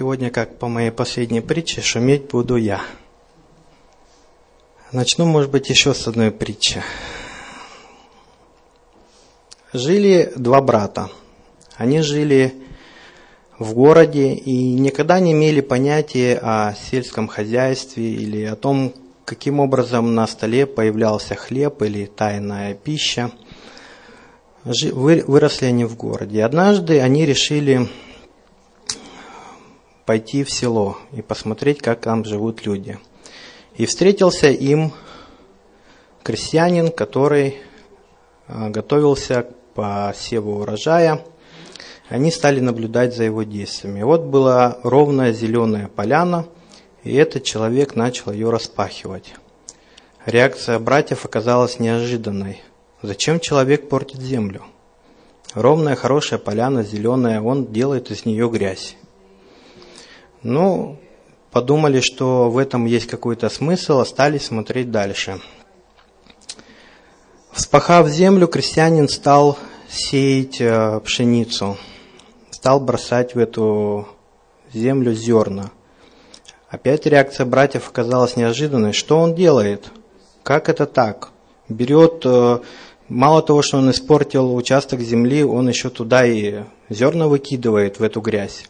Сегодня, как по моей последней притче, шуметь буду я. Начну, может быть, еще с одной притчи. Жили два брата. Они жили в городе и никогда не имели понятия о сельском хозяйстве или о том, каким образом на столе появлялся хлеб или тайная пища. Выросли они в городе. Однажды они решили пойти в село и посмотреть, как там живут люди. И встретился им крестьянин, который а, готовился к посеву урожая. Они стали наблюдать за его действиями. Вот была ровная зеленая поляна, и этот человек начал ее распахивать. Реакция братьев оказалась неожиданной. Зачем человек портит землю? Ровная, хорошая поляна, зеленая, он делает из нее грязь. Ну, подумали, что в этом есть какой-то смысл, остались смотреть дальше. Вспахав землю, крестьянин стал сеять э, пшеницу, стал бросать в эту землю зерна. Опять реакция братьев оказалась неожиданной. Что он делает? Как это так? Берет, э, мало того, что он испортил участок земли, он еще туда и зерна выкидывает в эту грязь.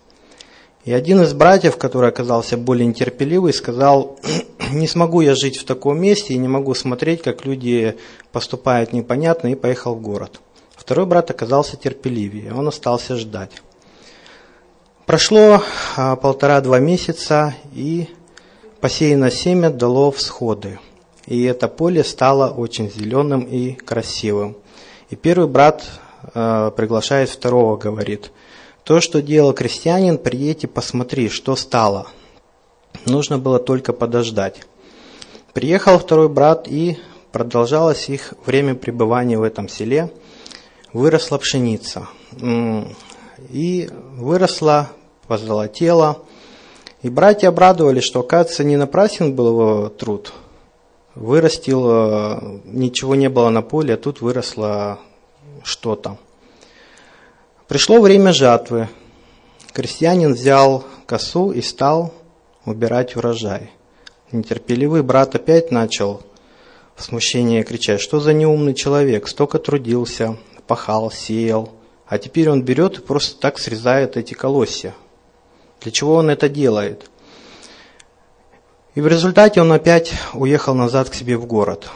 И один из братьев, который оказался более нетерпеливый, сказал, не смогу я жить в таком месте и не могу смотреть, как люди поступают непонятно, и поехал в город. Второй брат оказался терпеливее, он остался ждать. Прошло а, полтора-два месяца, и посеянное семя дало всходы. И это поле стало очень зеленым и красивым. И первый брат э, приглашает второго, говорит – то, что делал крестьянин, приедь и посмотри, что стало. Нужно было только подождать. Приехал второй брат, и продолжалось их время пребывания в этом селе. Выросла пшеница. И выросла, позолотела. И братья обрадовались, что, оказывается, не напрасен был его труд. Вырастил, э, ничего не было на поле, а тут выросло что-то. Пришло время жатвы. Крестьянин взял косу и стал убирать урожай. Нетерпеливый брат опять начал в смущении кричать, что за неумный человек, столько трудился, пахал, сеял, а теперь он берет и просто так срезает эти колосья. Для чего он это делает? И в результате он опять уехал назад к себе в город.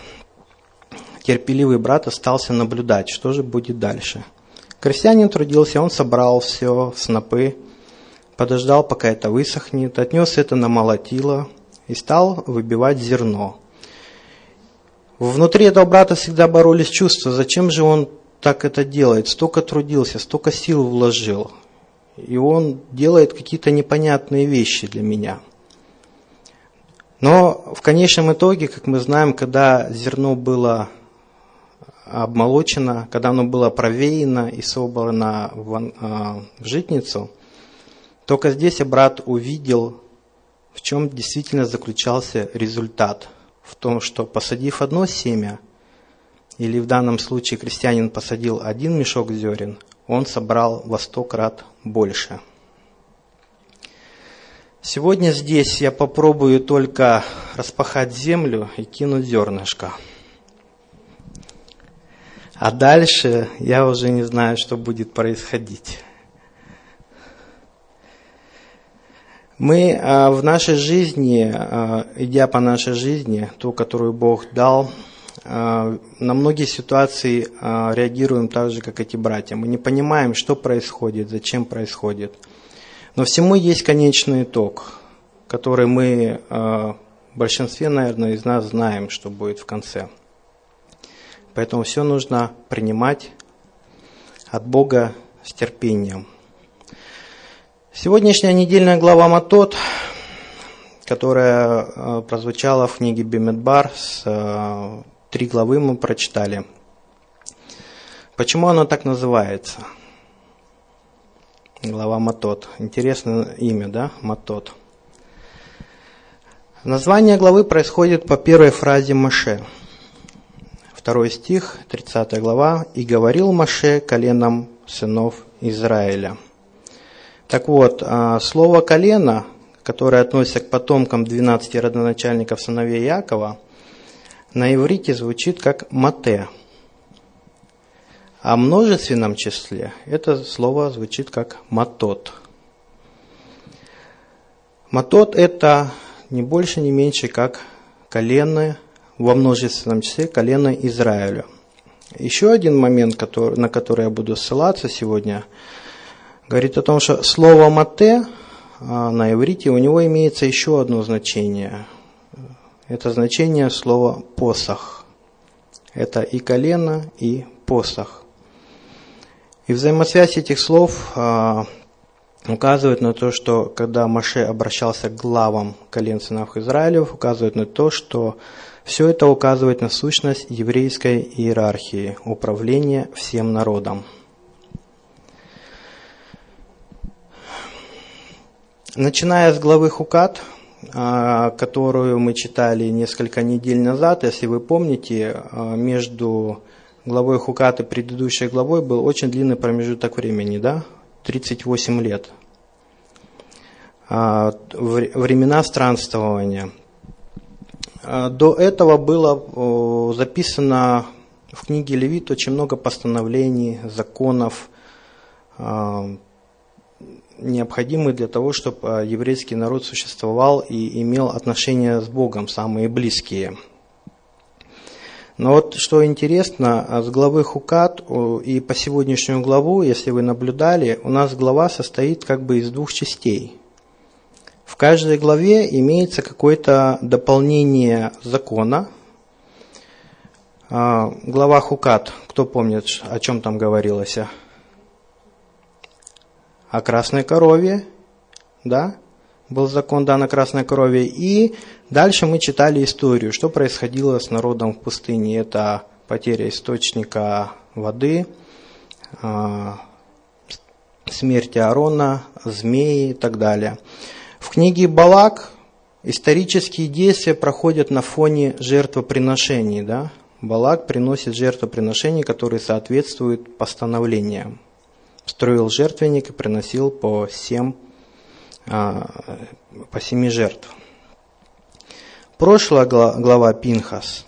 Терпеливый брат остался наблюдать, что же будет дальше – Крестьянин трудился, он собрал все снопы, подождал, пока это высохнет, отнес это на молотило и стал выбивать зерно. Внутри этого брата всегда боролись чувства, зачем же он так это делает, столько трудился, столько сил вложил. И он делает какие-то непонятные вещи для меня. Но в конечном итоге, как мы знаем, когда зерно было обмолочено, когда оно было провеяно и собрано в, а, в житницу, только здесь брат увидел, в чем действительно заключался результат. В том, что посадив одно семя, или в данном случае крестьянин посадил один мешок зерен, он собрал во сто крат больше. Сегодня здесь я попробую только распахать землю и кинуть зернышко – а дальше я уже не знаю, что будет происходить. Мы а, в нашей жизни, а, идя по нашей жизни, ту, которую Бог дал, а, на многие ситуации реагируем так же, как эти братья. Мы не понимаем, что происходит, зачем происходит. Но всему есть конечный итог, который мы в большинстве, наверное, из нас знаем, что будет в конце – Поэтому все нужно принимать от Бога с терпением. Сегодняшняя недельная глава Матот, которая э, прозвучала в книге Бимедбар, с э, три главы мы прочитали. Почему она так называется? Глава Матот. Интересное имя, да? Матот. Название главы происходит по первой фразе Маше – 2 стих, 30 глава. «И говорил Маше коленом сынов Израиля». Так вот, а, слово «колено», которое относится к потомкам 12 родоначальников сыновей Якова, на иврите звучит как «мате». А в множественном числе это слово звучит как «матот». Матот – это не больше, не меньше, как колено, во множественном числе колено Израиля. Еще один момент, который, на который я буду ссылаться сегодня, говорит о том, что слово «мате» а, на иврите у него имеется еще одно значение. Это значение слова «посох». Это и колено, и посох. И взаимосвязь этих слов а, указывает на то, что когда Маше обращался к главам колен сынов Израилев, указывает на то, что все это указывает на сущность еврейской иерархии, управления всем народом. Начиная с главы Хукат, а, которую мы читали несколько недель назад, если вы помните, а, между главой Хукат и предыдущей главой был очень длинный промежуток времени, да? 38 лет. А, времена странствования – до этого было записано в книге Левит очень много постановлений, законов, а, необходимых для того, чтобы а, еврейский народ существовал и имел отношения с Богом, самые близкие. Но вот что интересно, с главы Хукат и по сегодняшнюю главу, если вы наблюдали, у нас глава состоит как бы из двух частей – в каждой главе имеется какое-то дополнение закона. А, глава Хукат, кто помнит, о чем там говорилось? О красной корове, да? Был закон дан о красной корове. И дальше мы читали историю, что происходило с народом в пустыне. Это потеря источника воды, а, смерть Аарона, змеи и так далее. В книге Балак исторические действия проходят на фоне жертвоприношений. Да? Балак приносит жертвоприношения, которые соответствуют постановлениям. Строил жертвенник и приносил по, семь, а, по семи жертв. Прошлая глава Пинхас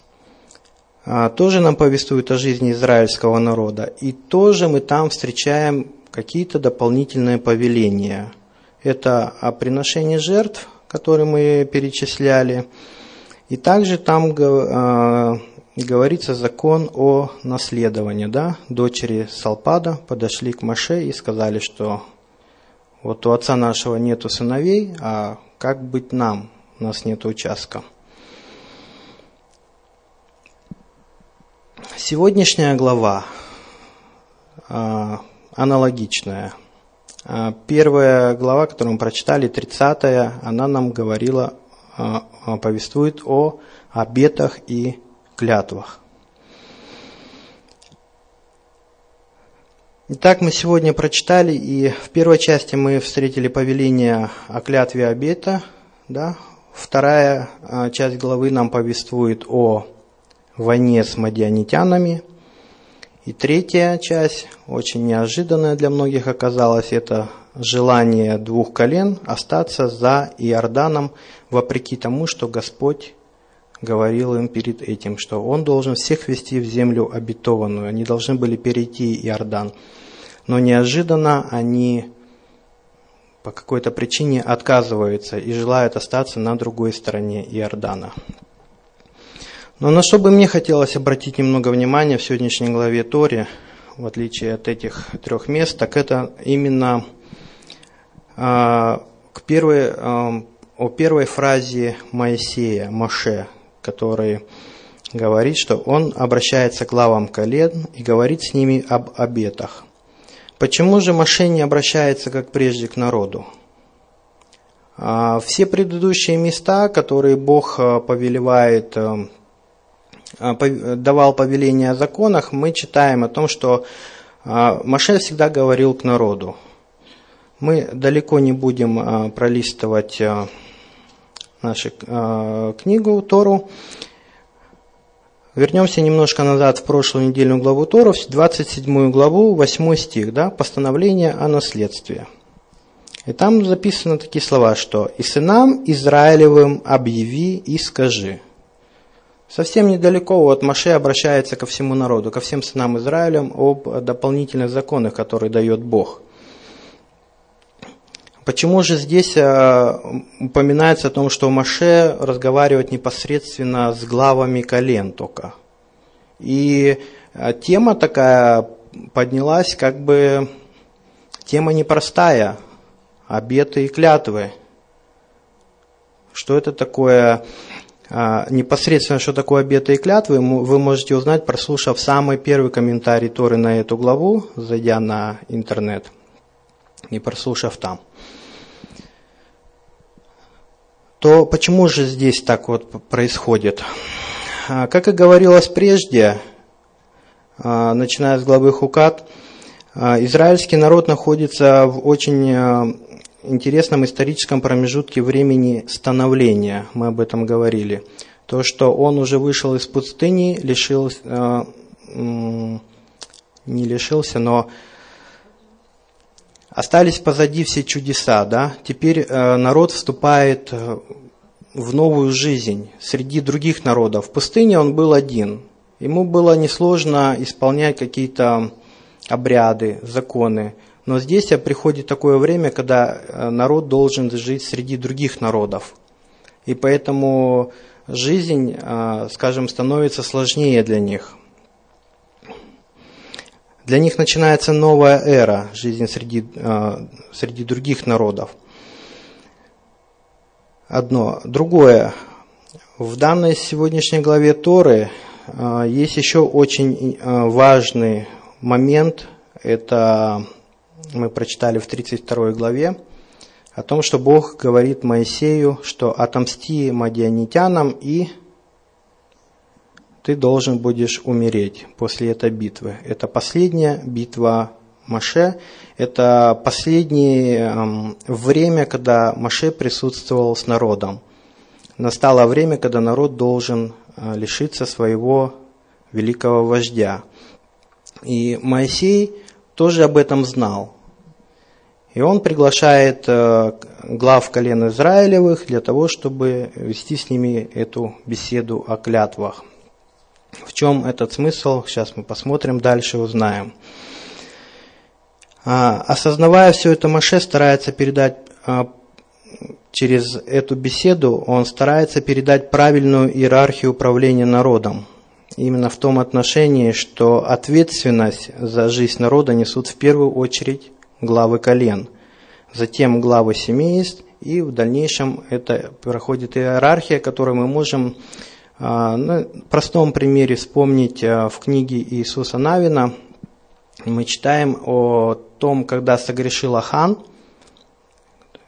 а, тоже нам повествует о жизни израильского народа. И тоже мы там встречаем какие-то дополнительные повеления – это о приношении жертв, которые мы перечисляли. И также там э, говорится закон о наследовании. Да? Дочери Салпада подошли к Маше и сказали, что вот у отца нашего нету сыновей, а как быть нам? У нас нет участка. Сегодняшняя глава э, аналогичная – а, первая глава, которую мы прочитали, 30 она нам говорила, а, а, повествует о обетах и клятвах. Итак, мы сегодня прочитали, и в первой части мы встретили повеление о клятве обета. Да? Вторая часть главы нам повествует о войне с мадианитянами – и третья часть, очень неожиданная для многих оказалась, это желание двух колен остаться за Иорданом, вопреки тому, что Господь говорил им перед этим, что Он должен всех вести в землю обетованную. Они должны были перейти Иордан. Но неожиданно они по какой-то причине отказываются и желают остаться на другой стороне Иордана. Но на что бы мне хотелось обратить немного внимания в сегодняшней главе Тори, в отличие от этих трех мест, так это именно э, к первой, э, о первой фразе Моисея, Моше, который говорит, что он обращается к главам колен и говорит с ними об обетах. Почему же Моше не обращается, как прежде, к народу? Все предыдущие места, которые Бог повелевает а, давал повеление о законах, мы читаем о том, что а, Маше всегда говорил к народу. Мы далеко не будем а, пролистывать нашу книгу Тору. Вернемся немножко назад в прошлую недельную главу Тору, в 27 главу, 8 стих, да, постановление о наследстве. И там записаны такие слова, что «И сынам Израилевым объяви и скажи». Совсем недалеко вот Маше обращается ко всему народу, ко всем сынам Израилям об дополнительных законах, которые дает Бог. Почему же здесь э, упоминается о том, что Маше разговаривает непосредственно с главами колен только? И э, тема такая поднялась, как бы тема непростая, обеты и клятвы. Что это такое? А, непосредственно, что такое обеты и клятвы, вы можете узнать, прослушав самый первый комментарий Торы на эту главу, зайдя на интернет и прослушав там. То почему же здесь так вот происходит? А, как и говорилось прежде, а, начиная с главы Хукат, израильский народ находится в очень интересном историческом промежутке времени становления, мы об этом говорили. То, что он уже вышел из пустыни, лишился, э, не лишился, но остались позади все чудеса, да? Теперь э, народ вступает э, в новую жизнь среди других народов. В пустыне он был один. Ему было несложно исполнять какие-то обряды, законы. Но здесь приходит такое время, когда э, народ должен жить среди других народов. И поэтому жизнь, э, скажем, становится сложнее для них. Для них начинается новая эра жизни среди, э, среди других народов. Одно. Другое. В данной сегодняшней главе Торы есть еще очень важный момент. Это мы прочитали в 32 главе, о том, что Бог говорит Моисею, что отомсти мадианитянам и ты должен будешь умереть после этой битвы. Это последняя битва Маше. Это последнее эм, время, когда Маше присутствовал с народом. Настало время, когда народ должен э, лишиться своего великого вождя. И Моисей тоже об этом знал. И он приглашает э, глав колен Израилевых для того, чтобы вести с ними эту беседу о клятвах. В чем этот смысл? Сейчас мы посмотрим дальше, узнаем. А, осознавая все это, Маше старается передать а, через эту беседу, он старается передать правильную иерархию управления народом. Именно в том отношении, что ответственность за жизнь народа несут в первую очередь главы колен, затем главы семейств, и в дальнейшем это проходит иерархия, которую мы можем а, на простом примере вспомнить а, в книге Иисуса Навина. Мы читаем о том, когда согрешил Ахан,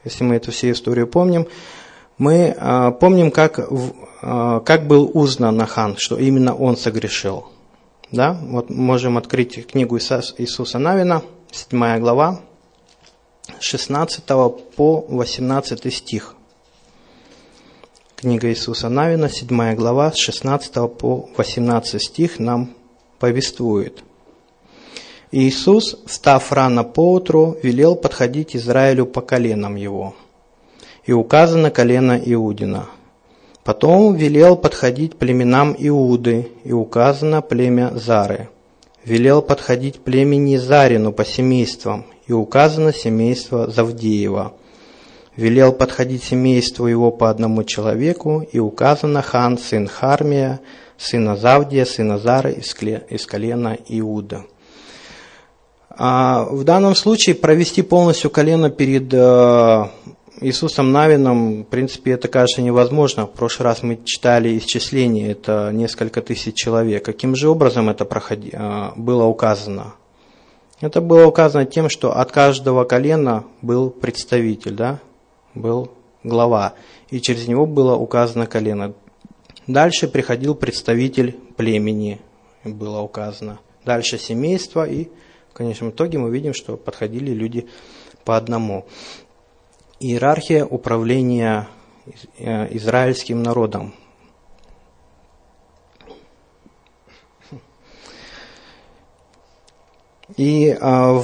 если мы эту всю историю помним, мы а, помним, как, как был узнан Ахан, что именно он согрешил. Да? Вот можем открыть книгу Иисуса Навина, 7 глава, 16 по 18 стих. Книга Иисуса Навина, 7 глава, с 16 по 18 стих нам повествует. Иисус, встав рано поутру, велел подходить Израилю по коленам его. И указано колено Иудина. Потом велел подходить племенам Иуды, и указано племя Зары. Велел подходить племени Зарину по семействам, и указано семейство Завдеева. Велел подходить семейству его по одному человеку, и указано хан, сын Хармия, сына Завдия, сына Зары из колена Иуда. А в данном случае провести полностью колено перед э, Иисусом Навином, в принципе, это, кажется, невозможно. В прошлый раз мы читали исчисление, это несколько тысяч человек. Каким же образом это проходи, э, было указано? Это было указано тем, что от каждого колена был представитель, да, был глава, и через него было указано колено. Дальше приходил представитель племени, было указано. Дальше семейство, и в конечном итоге мы видим, что подходили люди по одному. Иерархия управления э, израильским народом – И а,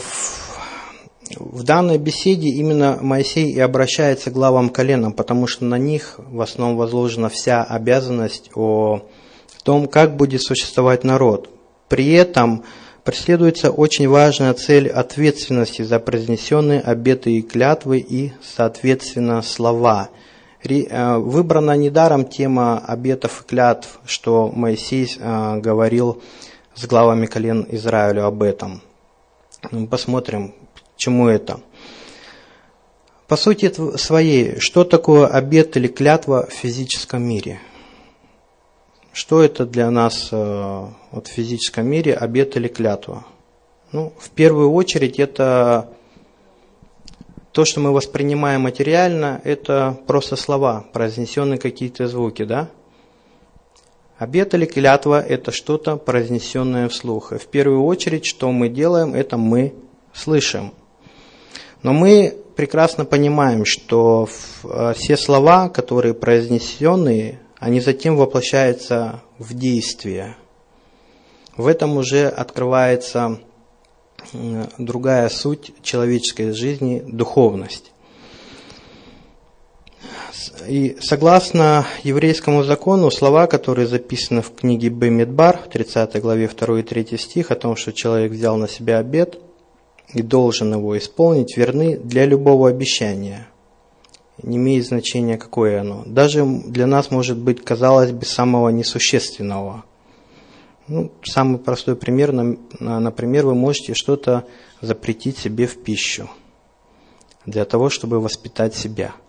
в данной беседе именно Моисей и обращается к главам коленам, потому что на них в основном возложена вся обязанность о том, как будет существовать народ. При этом преследуется очень важная цель ответственности за произнесенные обеты и клятвы и, соответственно, слова. Э, выбрана недаром тема обетов и клятв, что Моисей э, говорил с главами колен Израилю об этом. Ну, посмотрим, чему это. По сути своей, что такое обет или клятва в физическом мире? Что это для нас э, вот, в физическом мире обет или клятва? Ну, в первую очередь это то, что мы воспринимаем материально, это просто слова, произнесенные какие-то звуки, да? Обет или клятва – это что-то, произнесенное вслух. И в первую очередь, что мы делаем, это мы слышим. Но мы прекрасно понимаем, что э, все слова, которые произнесенные, они затем воплощаются в действие. В этом уже открывается другая суть человеческой жизни – духовность. И согласно еврейскому закону, слова, которые записаны в книге Бемидбар, 30 главе 2 и 3 стих, о том, что человек взял на себя обед и должен его исполнить, верны для любого обещания. Не имеет значения, какое оно. Даже для нас может быть, казалось бы, самого несущественного. Ну, самый простой пример, например, вы можете что-то запретить себе в пищу для того, чтобы воспитать себя –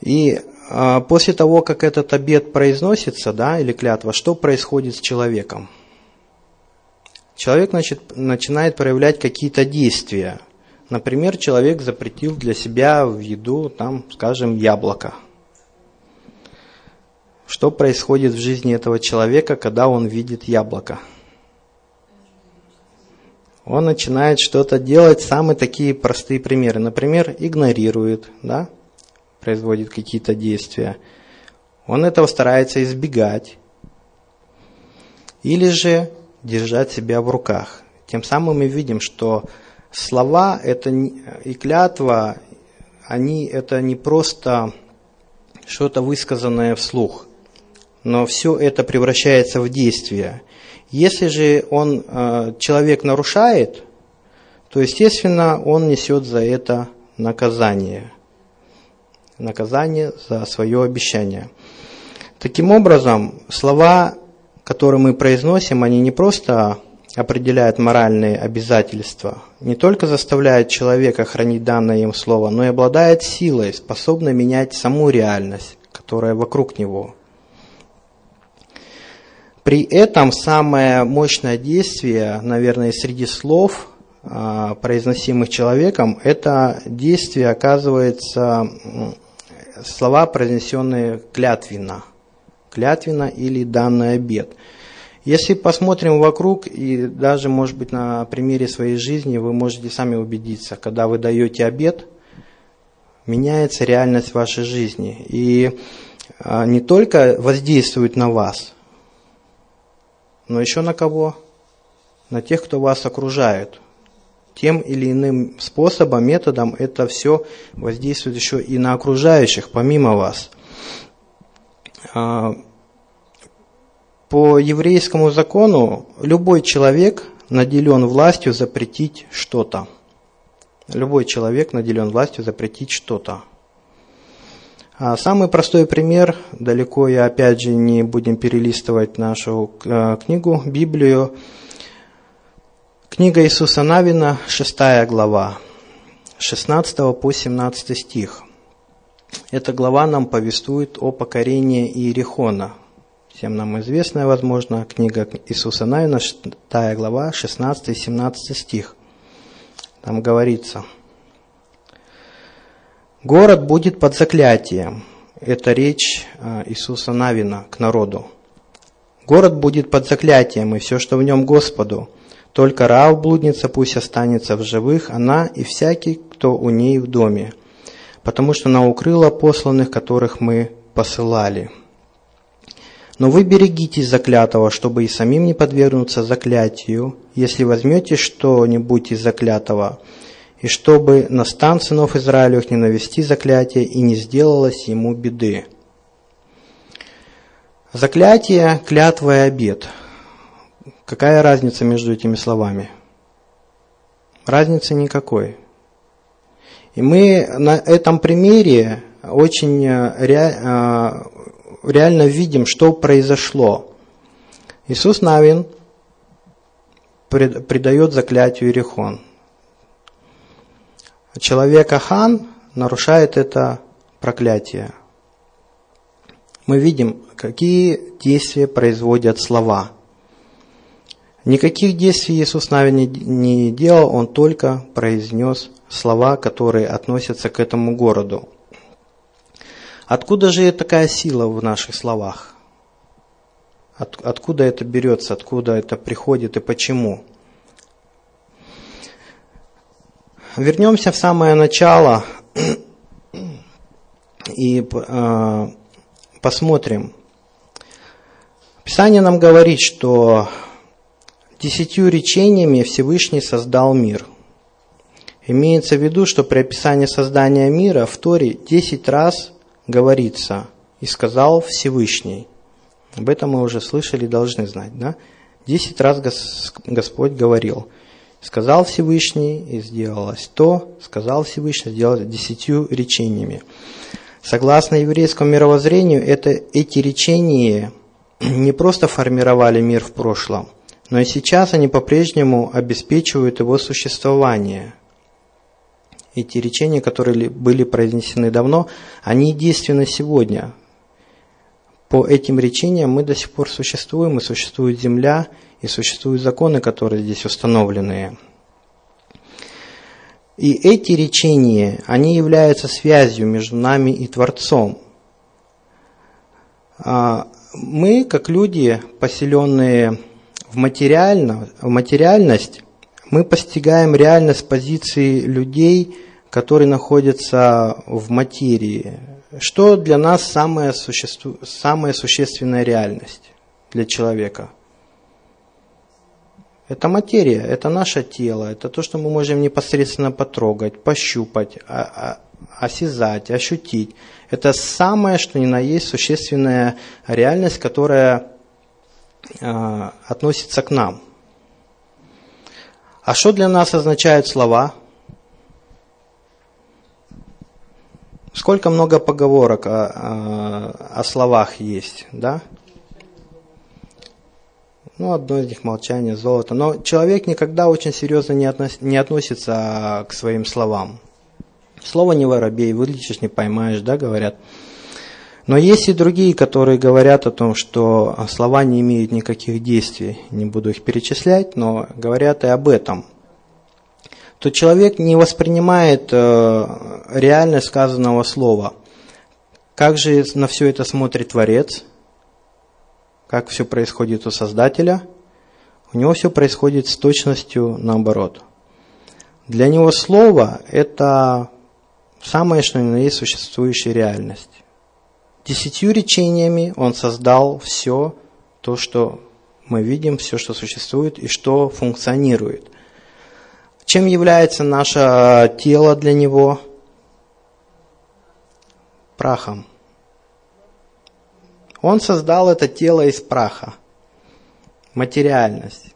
и а, после того, как этот обед произносится, да, или клятва, что происходит с человеком? Человек значит, начинает проявлять какие-то действия. Например, человек запретил для себя в еду, там, скажем, яблоко. Что происходит в жизни этого человека, когда он видит яблоко? Он начинает что-то делать, самые такие простые примеры. Например, игнорирует, да, производит какие-то действия, он этого старается избегать или же держать себя в руках. Тем самым мы видим, что слова это и клятва, они это не просто что-то высказанное вслух, но все это превращается в действие. Если же он, э, человек нарушает, то, естественно, он несет за это наказание – наказание за свое обещание. Таким образом, слова, которые мы произносим, они не просто определяют моральные обязательства, не только заставляют человека хранить данное им слово, но и обладает силой, способной менять саму реальность, которая вокруг него. При этом самое мощное действие, наверное, среди слов, а, произносимых человеком, это действие оказывается слова, произнесенные клятвенно. Клятвенно или данный обед. Если посмотрим вокруг, и даже, может быть, на примере своей жизни, вы можете сами убедиться, когда вы даете обед, меняется реальность вашей жизни. И а, не только воздействует на вас, но еще на кого? На тех, кто вас окружает тем или иным способом, методом это все воздействует еще и на окружающих, помимо вас. По еврейскому закону любой человек наделен властью запретить что-то. Любой человек наделен властью запретить что-то. А самый простой пример, далеко я опять же не будем перелистывать нашу э, книгу, Библию, Книга Иисуса Навина, 6 глава, 16 по 17 стих. Эта глава нам повествует о покорении Иерихона. Всем нам известная, возможно, книга Иисуса Навина, 6 глава, 16 и 17 стих. Там говорится, «Город будет под заклятием». Это речь э, Иисуса Навина к народу. «Город будет под заклятием, и все, что в нем Господу, только Раав, блудница, пусть останется в живых, она и всякий, кто у ней в доме, потому что она укрыла посланных, которых мы посылали. Но вы берегитесь заклятого, чтобы и самим не подвергнуться заклятию, если возьмете что-нибудь из заклятого, и чтобы на стан сынов Израилевых не навести заклятие и не сделалось ему беды. Заклятие, клятва и обед. Какая разница между этими словами? Разницы никакой. И мы на этом примере очень э, реально видим, что произошло. Иисус Навин предает заклятию Иерихон. Человек Ахан нарушает это проклятие. Мы видим, какие действия производят слова. Никаких действий Иисус Навин не делал, Он только произнес слова, которые относятся к этому городу. Откуда же такая сила в наших словах? От, откуда это берется, откуда это приходит и почему? Вернемся в самое начало и э, посмотрим. Писание нам говорит, что десятью речениями Всевышний создал мир. Имеется в виду, что при описании создания мира в Торе десять раз говорится «И сказал Всевышний». Об этом мы уже слышали должны знать. Да? Десять раз Господь говорил «Сказал Всевышний, и сделалось то, сказал Всевышний, сделалось десятью речениями». Согласно еврейскому мировоззрению, это, эти речения не просто формировали мир в прошлом, но и сейчас они по-прежнему обеспечивают его существование – эти речения, которые были произнесены давно, они действенны сегодня. По этим речениям мы до сих пор существуем, и существует земля, и существуют законы, которые здесь установлены. И эти речения, они являются связью между нами и Творцом. А мы, как люди, поселенные в, материально, в материальность, мы постигаем реальность позиции людей, которые находятся в материи. Что для нас самая, существу... самая существенная реальность для человека? Это материя, это наше тело, это то, что мы можем непосредственно потрогать, пощупать, осязать, ощутить. Это самое, что ни на есть, существенная реальность, которая а, относится к нам – а что для нас означают слова? Сколько много поговорок о, о, о словах есть, да? Ну, одно из них молчание, золото. Но человек никогда очень серьезно не, относ, не относится к своим словам. Слово не воробей, вылечишь, не поймаешь, да, говорят. Но есть и другие, которые говорят о том, что слова не имеют никаких действий. Не буду их перечислять, но говорят и об этом. То человек не воспринимает э, реальность сказанного слова. Как же на все это смотрит Творец? Как все происходит у Создателя? У него все происходит с точностью наоборот. Для него слово – это самое, что ни на есть существующая реальность. Десятью речениями он создал все то, что мы видим, все, что существует и что функционирует. Чем является наше тело для него? Прахом. Он создал это тело из праха. Материальность.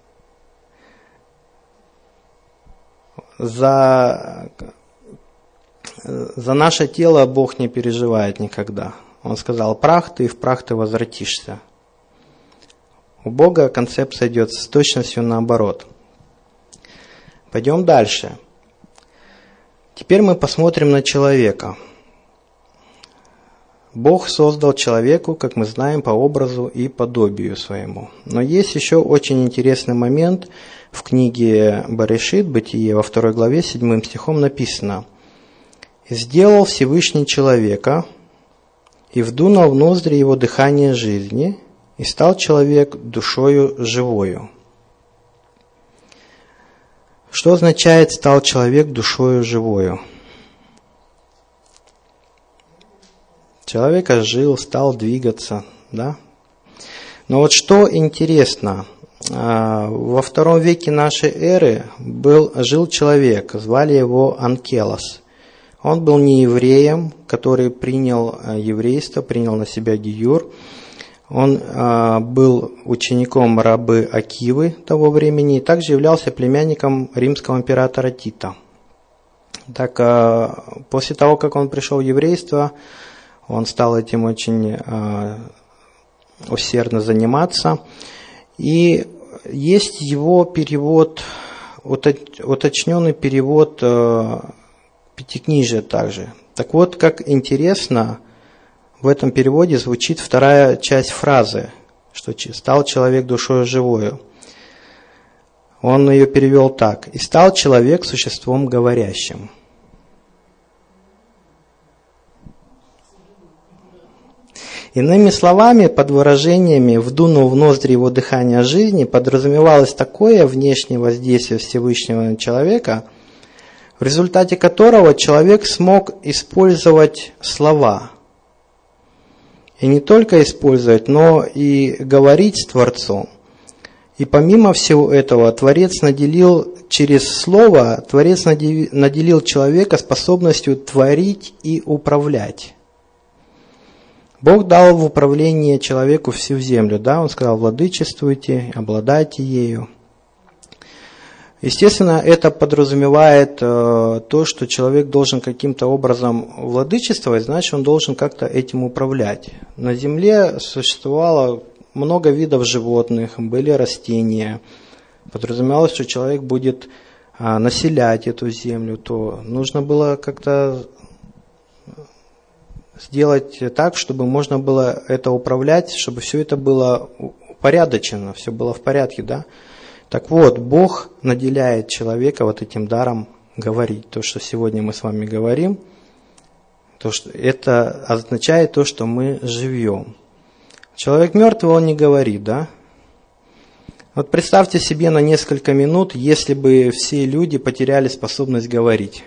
За, за наше тело Бог не переживает никогда. Он сказал, прах ты, и в прах ты возвратишься. У Бога концепция идет с точностью наоборот. Пойдем дальше. Теперь мы посмотрим на человека. Бог создал человеку, как мы знаем, по образу и подобию своему. Но есть еще очень интересный момент в книге Баришит, Бытие, во второй главе, седьмым стихом написано «Сделал Всевышний человека, и вдунул в ноздри его дыхание жизни, и стал человек душою живою. Что означает «стал человек душою живою»? Человек ожил, стал двигаться, да? Но вот что интересно, а, во втором веке нашей эры был, жил человек, звали его Анкелос. Он был не евреем, который принял а, еврейство, принял на себя гиюр. Он а, был учеником рабы Акивы того времени и также являлся племянником римского императора Тита. Так, после того, как он пришел в еврейство, он стал этим очень усердно заниматься. И есть его перевод, уточненный перевод Пятикнижия также. Так вот, как интересно, в этом переводе звучит вторая часть фразы, что стал человек душою живою. Он ее перевел так. «И стал человек существом говорящим». Иными словами, под выражениями «вдунул в ноздри его дыхания жизни» подразумевалось такое внешнее воздействие Всевышнего на человека, в результате которого человек смог использовать слова. И не только использовать, но и говорить с Творцом. И помимо всего этого, Творец наделил через Слово, Творец наделил человека способностью творить и управлять. Бог дал в управление человеку всю землю, да, он сказал, владычествуйте, обладайте ею. Естественно, это подразумевает э, то, что человек должен каким-то образом владычествовать, значит, он должен как-то этим управлять. На земле существовало много видов животных, были растения. Подразумевалось, что человек будет э, населять эту землю, то нужно было как-то сделать так, чтобы можно было это управлять, чтобы все это было упорядочено, все было в порядке, да? Так вот, Бог наделяет человека вот этим даром говорить. То, что сегодня мы с вами говорим, то, что это означает то, что мы живем. Человек мертвый, он не говорит, да? Вот представьте себе на несколько минут, если бы все люди потеряли способность говорить.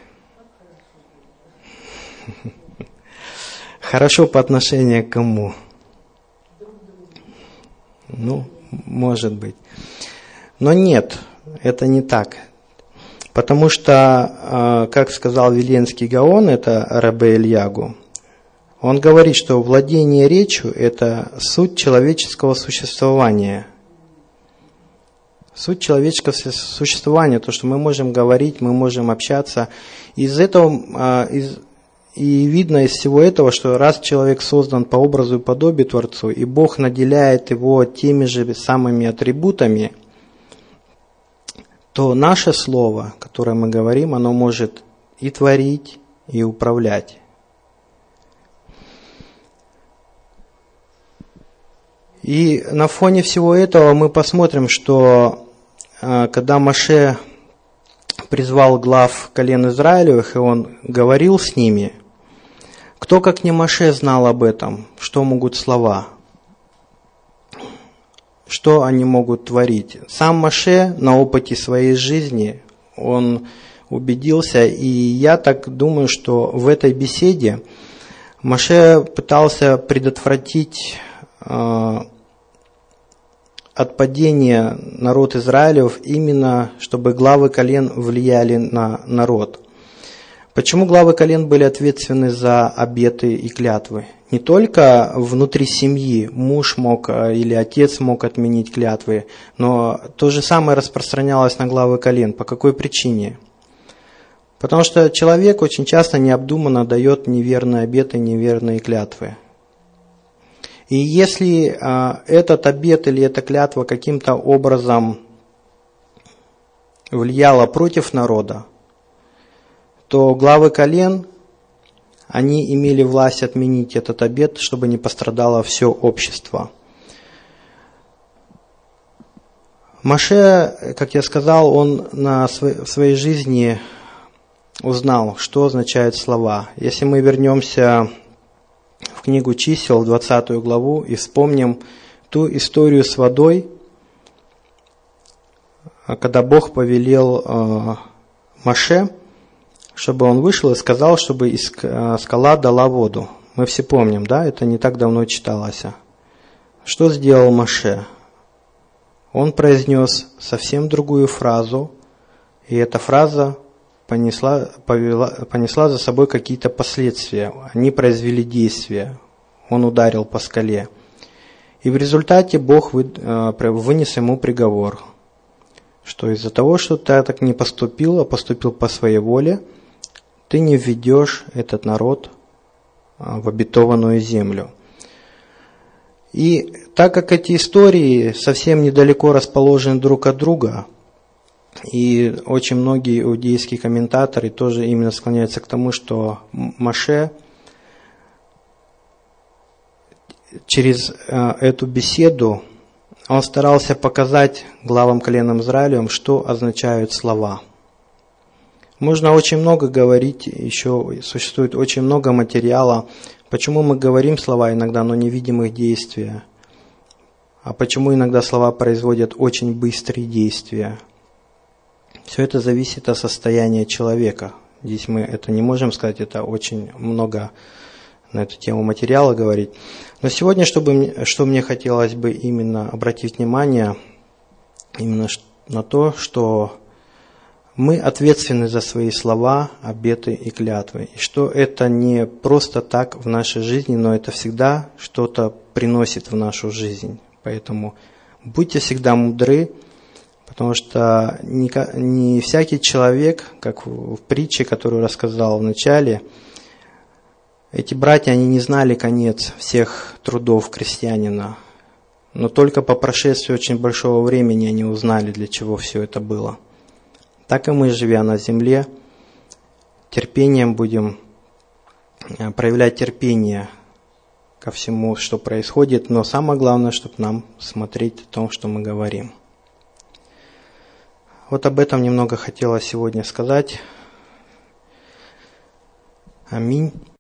Хорошо по отношению к кому? Ну, может быть. Но нет, это не так. Потому что, а, как сказал Веленский Гаон, это Рабе Ильягу, он говорит, что владение речью – это суть человеческого существования. Суть человеческого существования, то, что мы можем говорить, мы можем общаться. Из этого, а, из, и видно из всего этого, что раз человек создан по образу и подобию Творцу, и Бог наделяет его теми же самыми атрибутами, то наше слово, которое мы говорим, оно может и творить, и управлять. И на фоне всего этого мы посмотрим, что э, когда Маше призвал глав колен Израилевых, и он говорил с ними – кто, как не Маше, знал об этом? Что могут слова? Что они могут творить? Сам Маше на опыте своей жизни, он убедился, и я так думаю, что в этой беседе Маше пытался предотвратить э, отпадение народ Израилев именно, чтобы главы колен влияли на народ – Почему главы колен были ответственны за обеты и клятвы? Не только внутри семьи муж мог э, или отец мог отменить клятвы, но то же самое распространялось на главы колен. По какой причине? Потому что человек очень часто необдуманно дает неверные обеты, неверные клятвы. И если а, этот обет или эта клятва каким-то образом влияла против народа, то главы колен, они имели власть отменить этот обет, чтобы не пострадало все общество. Маше, как я сказал, он на своей жизни узнал, что означают слова. Если мы вернемся в книгу чисел, 20 главу, и вспомним ту историю с водой, когда Бог повелел э, Маше – чтобы он вышел и сказал, чтобы э, скала дала воду. Мы все помним, да, это не так давно читалось. что сделал Маше? Он произнес совсем другую фразу, и эта фраза понесла, повела, понесла за собой какие-то последствия. Они произвели действие. Он ударил по скале. И в результате Бог э, вынес ему приговор, что из-за того, что ты так не поступил, а поступил по своей воле, ты не введешь этот народ э, в обетованную землю. И так как эти истории совсем недалеко расположены друг от друга, и очень многие иудейские комментаторы тоже именно склоняются к тому, что Маше через э, эту беседу он старался показать главам коленам Израилем, что означают слова. Можно очень много говорить, еще существует очень много материала, почему мы говорим слова иногда, но не видим их действия, а почему иногда слова производят очень быстрые действия. Все это зависит от состояния человека. Здесь мы это не можем сказать, это очень много на эту тему материала говорить. Но сегодня, чтобы, что мне хотелось бы именно обратить внимание, именно на то, что мы ответственны за свои слова, обеты и клятвы. И что это не просто так в нашей жизни, но это всегда что-то приносит в нашу жизнь. Поэтому будьте всегда мудры, потому что не, всякий человек, как в притче, которую рассказал в начале, эти братья, они не знали конец всех трудов крестьянина, но только по прошествии очень большого времени они узнали, для чего все это было. Так и мы, живя на земле, терпением будем э, проявлять терпение ко всему, что происходит, но самое главное, чтобы нам смотреть о том, что мы говорим. Вот об этом немного хотела сегодня сказать. Аминь.